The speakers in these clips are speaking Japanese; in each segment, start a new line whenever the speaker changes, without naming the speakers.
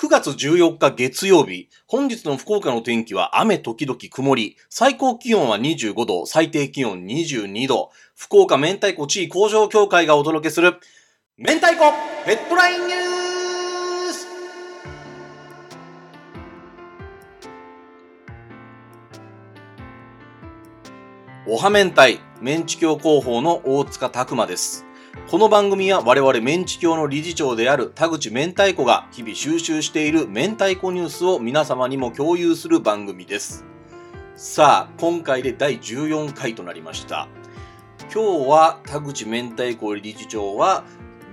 9月14日月曜日、本日の福岡の天気は雨時々曇り、最高気温は25度、最低気温22度、福岡明太子地位工場協会がお届けする、明太子ヘッドラインニュースおは明太、メンチ協広報の大塚拓馬です。この番組は我々メンチ協の理事長である田口明太子が日々収集している明太子ニュースを皆様にも共有する番組です。さあ、今回で第14回となりました。今日は田口明太子理事長は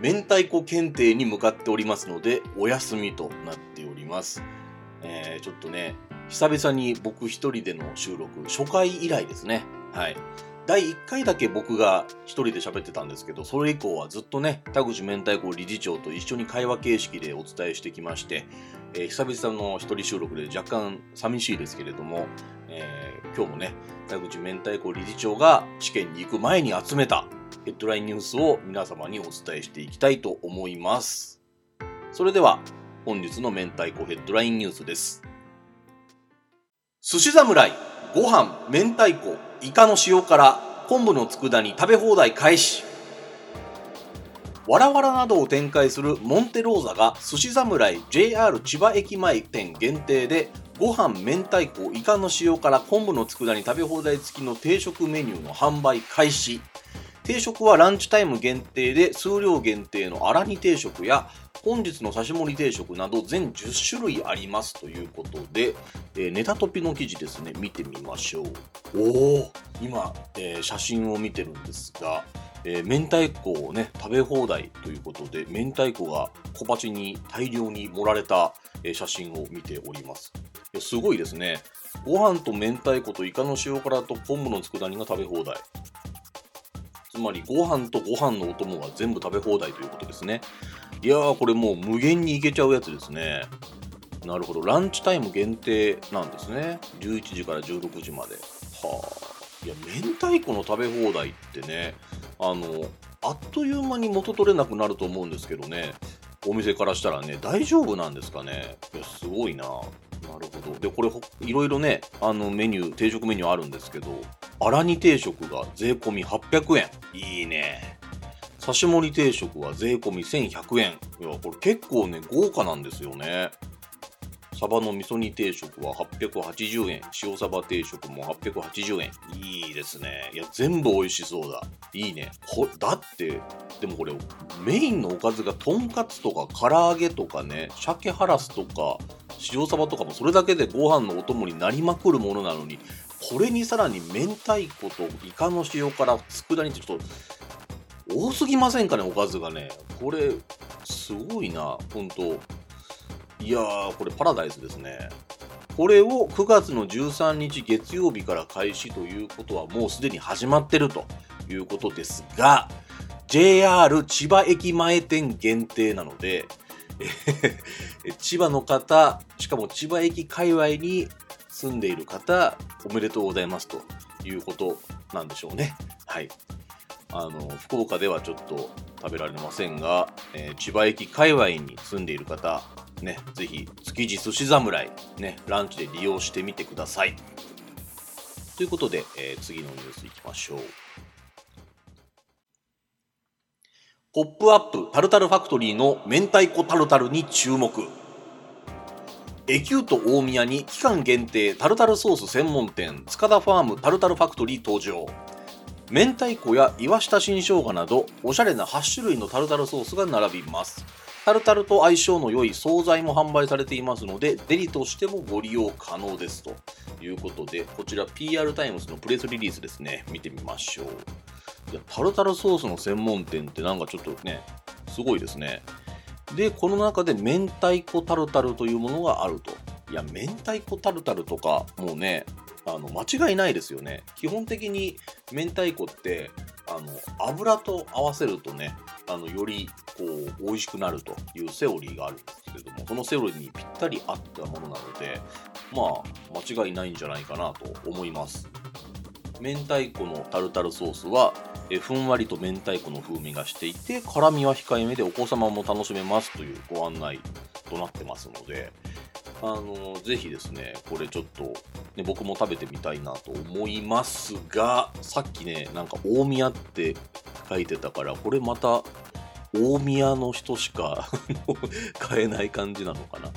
明太子検定に向かっておりますのでお休みとなっております。えー、ちょっとね、久々に僕一人での収録、初回以来ですね。はい。第1回だけ僕が一人で喋ってたんですけど、それ以降はずっとね、田口明太子理事長と一緒に会話形式でお伝えしてきまして、えー久々の一人収録で若干寂しいですけれども、えー今日もね、田口明太子理事長が試験に行く前に集めたヘッドラインニュースを皆様にお伝えしていきたいと思います。それでは、本日の明太子ヘッドラインニュースです。寿司侍、ご飯、明太子、イカの塩辛、昆布の佃煮食べ放題開始。わらわらなどを展開するモンテローザが寿司侍 JR 千葉駅前店限定でご飯、明太子、イカの塩辛、昆布の佃煮食べ放題付きの定食メニューの販売開始。定食はランチタイム限定で数量限定の荒煮定食や本日の刺し盛り定食など全10種類ありますということで、えーネタトピの記事ですね見てみましょう。おお今、えー写真を見てるんですが、えー明太子をね食べ放題ということで明太子が小鉢に大量に盛られた、えー写真を見ております。いやすごいですね。ご飯と明太子とイカの塩辛と昆布の佃煮が食べ放題。つまりご飯とご飯のお供が全部食べ放題ということですね。いやーこれもう無限にいけちゃうやつですね。なるほど。ランチタイム限定なんですね。11時から16時まで。はあ。いや、明太子の食べ放題ってね、あの、あっという間に元取れなくなると思うんですけどね、お店からしたらね、大丈夫なんですかね。いや、すごいな。なるほど。で、これ、いろいろね、あのメニュー、定食メニューあるんですけど、荒煮定食が税込み800円。いいね。刺し盛り定食は税込み1100円。いや、これ結構ね、豪華なんですよね。サバの味噌煮定食は880円。塩サバ定食も880円。いいですね。いや、全部美味しそうだ。いいね。ほだって、でもこれ、メインのおかずがとんかつとか唐揚げとかね、鮭ハラスとか、塩サバとかもそれだけでご飯のお供になりまくるものなのに、これにさらに明太子とイカの塩辛、佃煮ってちょっと多すぎませんかね、おかずがね。これ、すごいな、ほんと。いやー、これパラダイスですね。これを9月の13日月曜日から開始ということはもうすでに始まってるということですが、JR 千葉駅前店限定なので、千葉の方、しかも千葉駅界隈に住んでいる方、おめでとうございますということなんでしょうね。はい。あの、福岡ではちょっと食べられませんが、えー千葉駅界隈に住んでいる方、ね、ぜひ築地寿司侍、ね、ランチで利用してみてください。ということで、えー次のニュースいきましょう。ポップアップタルタルファクトリーの明太子タルタルに注目。エキュート大宮に期間限定タルタルソース専門店塚田ファームタルタルファクトリー登場。明太子や岩下新生姜などおしゃれな8種類のタルタルソースが並びます。タルタルと相性の良い惣菜も販売されていますので、デリとしてもご利用可能ですということで、こちら PR タイムズのプレスリリースですね、見てみましょう。いや、タルタルソースの専門店ってなんかちょっとね、すごいですね。で、この中で明太子タルタルというものがあると。いや、明太子タルタルとか、もうね、あの、間違いないですよね。基本的に明太子って、あの、油と合わせるとね、あの、より、こう、美味しくなるというセオリーがあるんですけれども、そのセオリーにぴったり合ったものなので、まあ、間違いないんじゃないかなと思います。明太子のタルタルソースは、えふんわりと明太子の風味がしていて辛みは控えめでお子様も楽しめますというご案内となってますので、あの、ぜひですね、これちょっと、ね、僕も食べてみたいなと思いますが、さっきね、なんか大宮って書いてたから、これまた大宮の人しか 買えない感じなのかな。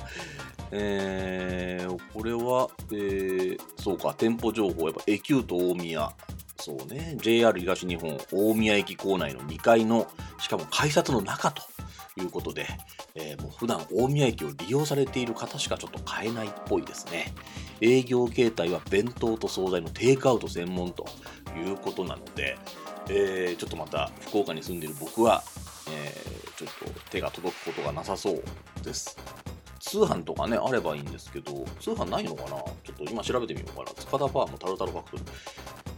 えー、これは、えー、そうか、店舗情報、やっぱエキュート大宮。そうね、JR 東日本大宮駅構内の2階の、しかも改札の中ということで、えー、もう普段大宮駅を利用されている方しかちょっと買えないっぽいですね。営業形態は弁当と惣菜のテイクアウト専門ということなので、えー、ちょっとまた福岡に住んでいる僕は、えー、ちょっと手が届くことがなさそうです。通販とかね、あればいいんですけど、通販ないのかな？ちょっと今調べてみようかな。塚田ファームタルタルファクトリー。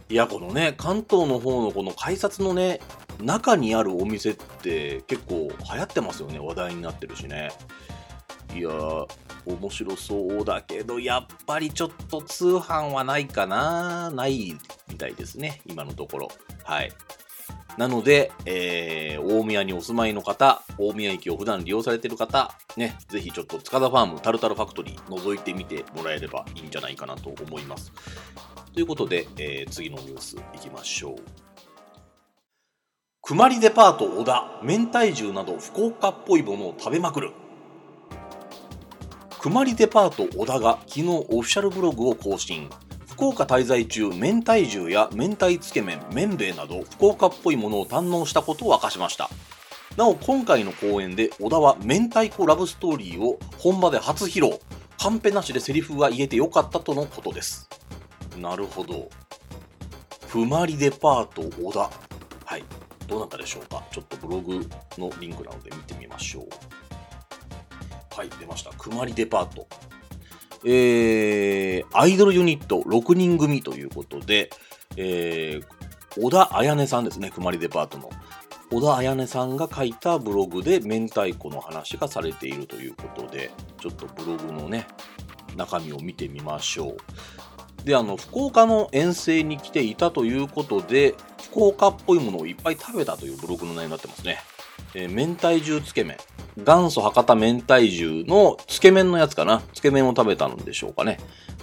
いや、このね、関東の方のこの改札のね、中にあるお店って結構流行ってますよね。話題になってるしね。いやー、面白そうだけど、やっぱりちょっと通販はないかなないみたいですね。今のところ。はい。なので、えー、大宮にお住まいの方、大宮駅を普段利用されている方、ね、ぜひちょっと塚田ファームタルタルファクトリー覗いてみてもらえればいいんじゃないかなと思います。ということで、えー、次のニュースいきましょう。くまりデパート小田、明太重など福岡っぽいものを食べまくる。くまりデパート小田が昨日オフィシャルブログを更新。福岡滞在中、明太重や明太つけ麺、麺べいなど福岡っぽいものを堪能したことを明かしました。なお、今回の公演で小田は明太子ラブストーリーを本場で初披露。カンペなしでセリフが言えてよかったとのことです。なるほど。ふまりデパート小田。はい。どうなったでしょうか？ちょっとブログのリンクなので見てみましょう。はい、出ました。くまりデパート。えー、アイドルユニット6人組ということで、えー、小田彩音さんですね、くまりデパートの。小田彩音さんが書いたブログで明太子の話がされているということで、ちょっとブログのね、中身を見てみましょう。で、あの、福岡の遠征に来ていたということで、福岡っぽいものをいっぱい食べたというブログの内容になってますね。えー、明太重つけ麺。元祖博多明太重のつけ麺のやつかな。つけ麺を食べたんでしょうかね。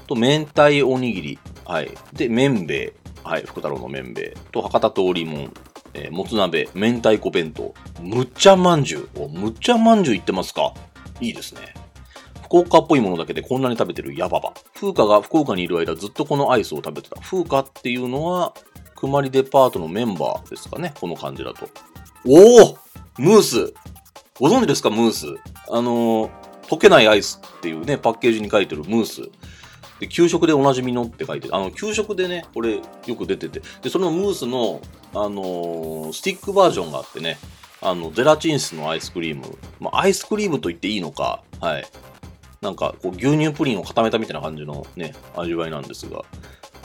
と、明太おにぎり。はい。で、麺べ。はい。福太郎の麺べ。と、博多通りもん。えー、もつ鍋。明太子弁当。むっちゃまんじゅう。お、むっちゃまんじゅういってますかいいですね。福岡っぽいものだけでこんなに食べてるヤババ。風花が福岡にいる間ずっとこのアイスを食べてた。風花っていうのは、くまりデパートのメンバーですかね。この感じだと。おおムースご存知ですかムース。あのー、溶けないアイスっていうね、パッケージに書いてるムース。で、給食でおなじみのって書いてる。あの、給食でね、これよく出てて。で、そのムースの、あのー、スティックバージョンがあってね、あの、ゼラチン質のアイスクリーム。まあ、アイスクリームと言っていいのか、はい。なんか、こう、牛乳プリンを固めたみたいな感じのね、味わいなんですが、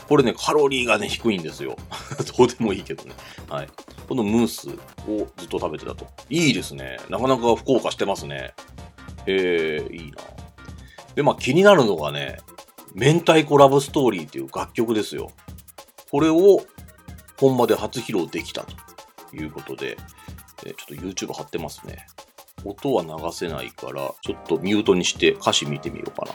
これね、カロリーがね、低いんですよ。どうでもいいけどね。はい。このムースをずっと食べてたと。いいですね。なかなか福岡してますね。へえ、いいな。で、まあ気になるのがね、明太子ラブストーリーっていう楽曲ですよ。これを本場で初披露できたということで、えちょっと YouTube 貼ってますね。音は流せないから、ちょっとミュートにして歌詞見てみようかな。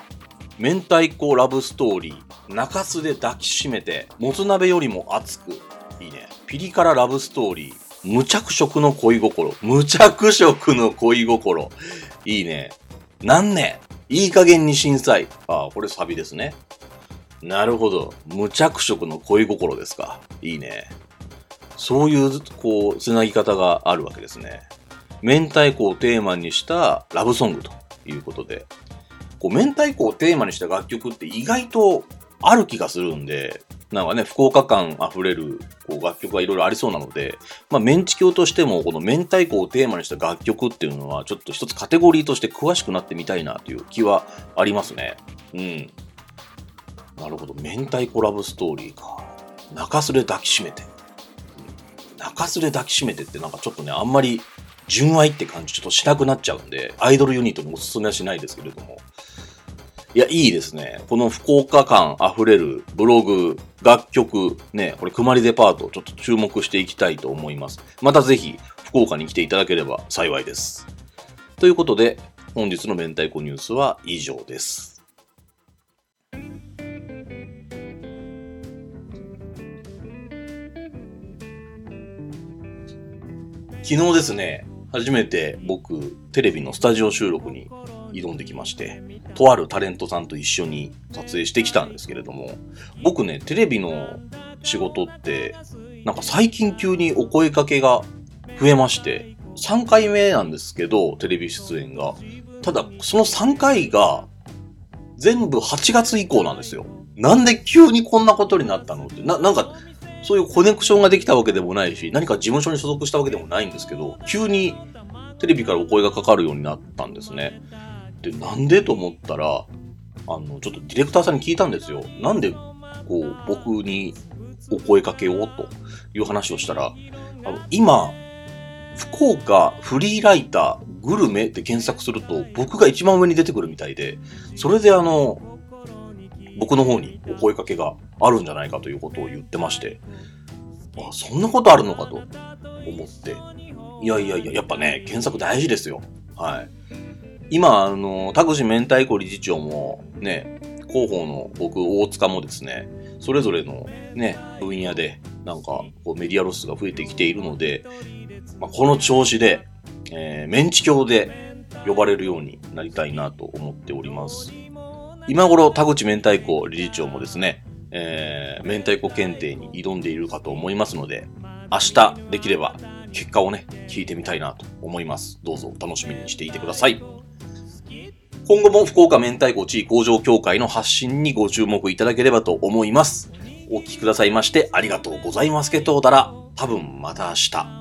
明太子ラブストーリー、中洲で抱きしめて、もつ鍋よりも熱く。いいね。ピリ辛ラブストーリー、無着色の恋心。無着色の恋心。いいね。何年いい加減に震災。ああ、これサビですね。なるほど。無着色の恋心ですか。いいね。そういう、こう、つなぎ方があるわけですね。明太子をテーマにしたラブソングということで、こう、明太子をテーマにした楽曲って意外とある気がするんで、なんかね、福岡感あふれるこう楽曲がいろいろありそうなので、まあ、メンチ教としても、この明太子をテーマにした楽曲っていうのは、ちょっと一つカテゴリーとして詳しくなってみたいなという気はありますね。うん。なるほど。明太子ラブストーリーか。中洲で抱きしめて。中洲で抱きしめてってなんかちょっとね、あんまり純愛って感じちょっとしなくなっちゃうんで、アイドルユニットにおすすめはしないですけれども。いや、いいですね。この福岡感溢れるブログ、楽曲、ね、これ、くまりデパート、ちょっと注目していきたいと思います。またぜひ、福岡に来ていただければ幸いです。ということで、本日の明太子ニュースは以上です。昨日ですね、初めて僕、テレビのスタジオ収録に挑んできまして、とあるタレントさんと一緒に撮影してきたんですけれども、僕ね、テレビの仕事って、なんか最近急にお声かけが増えまして、3回目なんですけど、テレビ出演が。ただ、その3回が、全部8月以降なんですよ。なんで急にこんなことになったのって、な、なんか、そういうコネクションができたわけでもないし、何か事務所に所属したわけでもないんですけど、急にテレビからお声がかかるようになったんですね。で、なんでと思ったら、あの、ちょっとディレクターさんに聞いたんですよ。なんで、こう、僕にお声かけようという話をしたら、あの今、福岡フリーライターグルメって検索すると僕が一番上に出てくるみたいで、それであの、僕の方にお声かけがあるんじゃないかということを言ってまして、あ、そんなことあるのかと思って、いやいやいや、やっぱね、検索大事ですよ。はい。今、あの、田口明太子理事長もね、広報の僕、大塚もですね、それぞれのね、分野で、なんか、こうメディアロスが増えてきているので、まあ、この調子で、えー、メンチ教で呼ばれるようになりたいなと思っております。今頃、田口明太子理事長もですね、えー、明太子検定に挑んでいるかと思いますので、明日できれば結果をね、聞いてみたいなと思います。どうぞお楽しみにしていてください。今後も福岡明太子地位向上協会の発信にご注目いただければと思います。お聴きくださいましてありがとうございますけどうだら、多分また明日。